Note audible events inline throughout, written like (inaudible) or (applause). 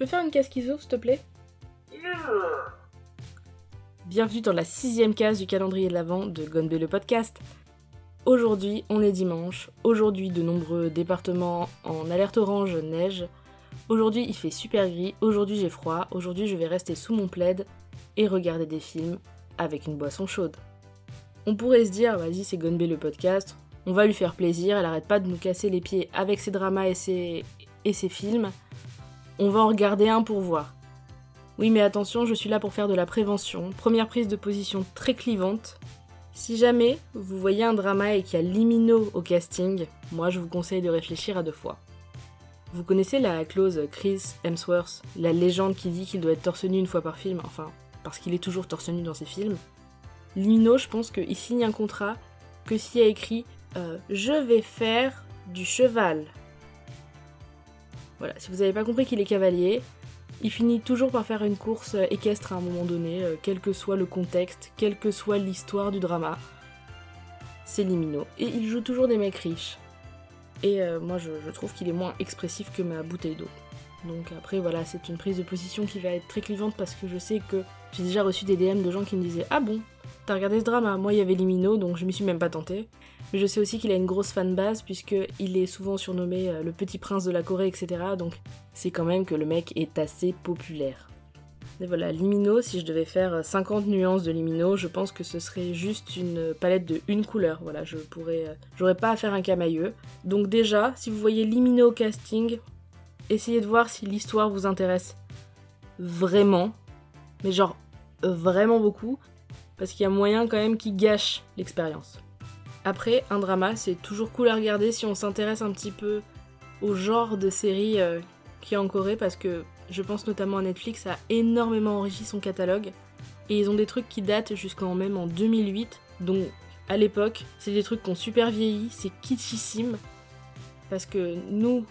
peux faire une case schizo, s'il te plaît? Bienvenue dans la sixième case du calendrier de l'Avent de Gonbe le podcast. Aujourd'hui, on est dimanche. Aujourd'hui, de nombreux départements en alerte orange neige. Aujourd'hui, il fait super gris. Aujourd'hui, j'ai froid. Aujourd'hui, je vais rester sous mon plaid et regarder des films avec une boisson chaude. On pourrait se dire, vas-y, c'est Gonbe le podcast. On va lui faire plaisir. Elle arrête pas de nous casser les pieds avec ses dramas et ses, et ses films. On va en regarder un pour voir. Oui, mais attention, je suis là pour faire de la prévention. Première prise de position très clivante. Si jamais vous voyez un drama et qu'il y a Limino au casting, moi je vous conseille de réfléchir à deux fois. Vous connaissez la clause Chris Hemsworth, la légende qui dit qu'il doit être torse nu une fois par film, enfin, parce qu'il est toujours torse nu dans ses films. Limino, je pense qu'il signe un contrat que s'il y a écrit euh, Je vais faire du cheval. Voilà, si vous n'avez pas compris qu'il est cavalier, il finit toujours par faire une course équestre à un moment donné, euh, quel que soit le contexte, quelle que soit l'histoire du drama. C'est Limino. Et il joue toujours des mecs riches. Et euh, moi, je, je trouve qu'il est moins expressif que ma bouteille d'eau. Donc après, voilà, c'est une prise de position qui va être très clivante parce que je sais que j'ai déjà reçu des DM de gens qui me disaient Ah bon, t'as regardé ce drama? Moi, il y avait Limino, donc je m'y suis même pas tentée. Mais je sais aussi qu'il a une grosse fanbase puisqu'il est souvent surnommé euh, le petit prince de la Corée, etc. Donc c'est quand même que le mec est assez populaire. Et voilà, Limino, si je devais faire 50 nuances de Limino, je pense que ce serait juste une palette de une couleur. Voilà, je pourrais, euh, j'aurais pas à faire un camailleux. Donc déjà, si vous voyez Limino au casting, essayez de voir si l'histoire vous intéresse vraiment, mais genre vraiment beaucoup, parce qu'il y a moyen quand même qui gâche l'expérience. Après, un drama, c'est toujours cool à regarder si on s'intéresse un petit peu au genre de série euh, qui a en Corée, parce que je pense notamment à Netflix a énormément enrichi son catalogue, et ils ont des trucs qui datent jusqu'en même en 2008, donc à l'époque, c'est des trucs qui ont super vieilli, c'est kitschissime, parce que nous,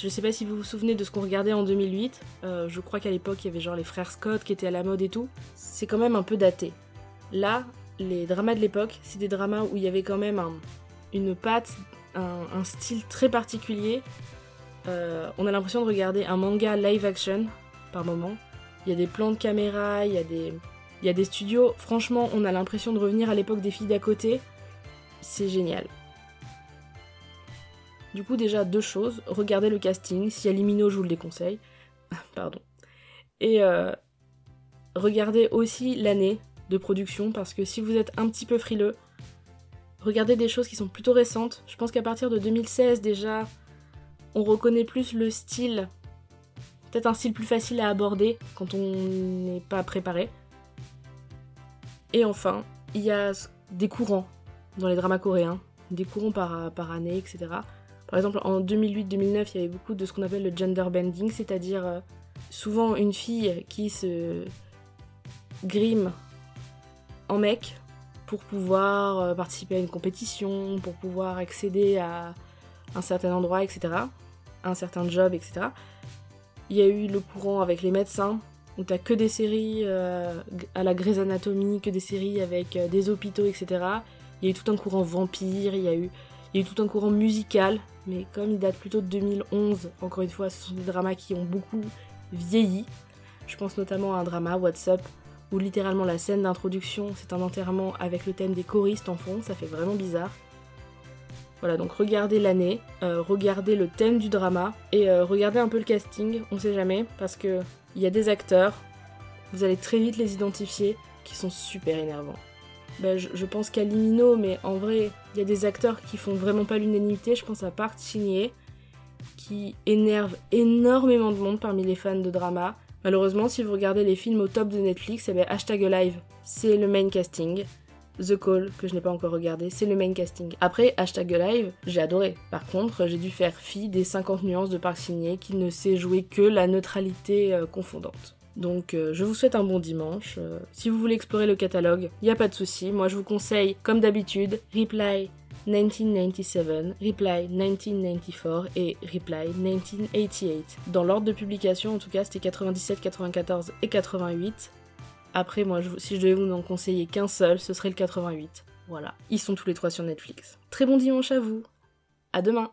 je sais pas si vous vous souvenez de ce qu'on regardait en 2008. Euh, je crois qu'à l'époque, il y avait genre les frères Scott qui étaient à la mode et tout. C'est quand même un peu daté. Là, les dramas de l'époque, c'est des dramas où il y avait quand même une patte, un, style très particulier. Euh, on a l'impression de regarder un manga live action par moment. Il y a des plans de caméra, il y a des, studios. Franchement, on a l'impression de revenir à l'époque des filles d'à côté. C'est génial. Du coup, déjà, deux choses. Regardez le casting. Si y a Limino, je vous le déconseille. (laughs) Pardon. Et euh, regardez aussi l'année de production parce que si vous êtes un petit peu frileux, regardez des choses qui sont plutôt récentes. Je pense qu'à partir de 2016 déjà, on reconnaît plus le style. Peut-être un style plus facile à aborder quand on n'est pas préparé. Et enfin, il y a des courants dans les dramas coréens, des courants par, par année, etc. Par exemple, en 2008-2009, il y avait beaucoup de ce qu'on appelle le gender bending, c'est-à-dire euh, souvent une fille qui se grime en mec pour pouvoir euh, participer à une compétition, pour pouvoir accéder à un certain endroit, etc., un certain job, etc. Il y a eu le courant avec les médecins, où t'as que des séries euh, à la Grey's Anatomy, que des séries avec des hôpitaux, etc. Il y a eu tout un courant vampire, il y a eu, il y a eu tout un courant musical mais comme il date plutôt de 2011, encore une fois, ce sont des dramas qui ont beaucoup vieilli. Je pense notamment à un drama, WhatsApp, où littéralement la scène d'introduction, c'est un enterrement avec le thème des choristes en fond, ça fait vraiment bizarre. Voilà, donc regardez l'année, euh, regardez le thème du drama et euh, regardez un peu le casting, on sait jamais, parce que il y a des acteurs, vous allez très vite les identifier, qui sont super énervants. Bah, je, pense qu'à Limino, mais en vrai, il y a des acteurs qui font vraiment pas l'unanimité. Je pense à Park Shin qui énerve énormément de monde parmi les fans de drama. Malheureusement, si vous regardez les films au top de Netflix, eh bien, hashtag live, c'est le main casting. The Call, que je n'ai pas encore regardé, c'est le main casting. Après, hashtag live, j'ai adoré. Par contre, j'ai dû faire fi des 50 nuances de Park qui ne sait jouer que la neutralité euh, confondante. Donc euh, je vous souhaite un bon dimanche. Euh, si vous voulez explorer le catalogue, il n'y a pas de souci. Moi je vous conseille, comme d'habitude, Reply 1997, Reply 1994 et Reply 1988. Dans l'ordre de publication, en tout cas, c'était 97, 94 et 88. Après, moi, si je devais vous en conseiller qu'un seul, ce serait le 88. Voilà. Ils sont tous les trois sur Netflix. Très bon dimanche à vous. À demain.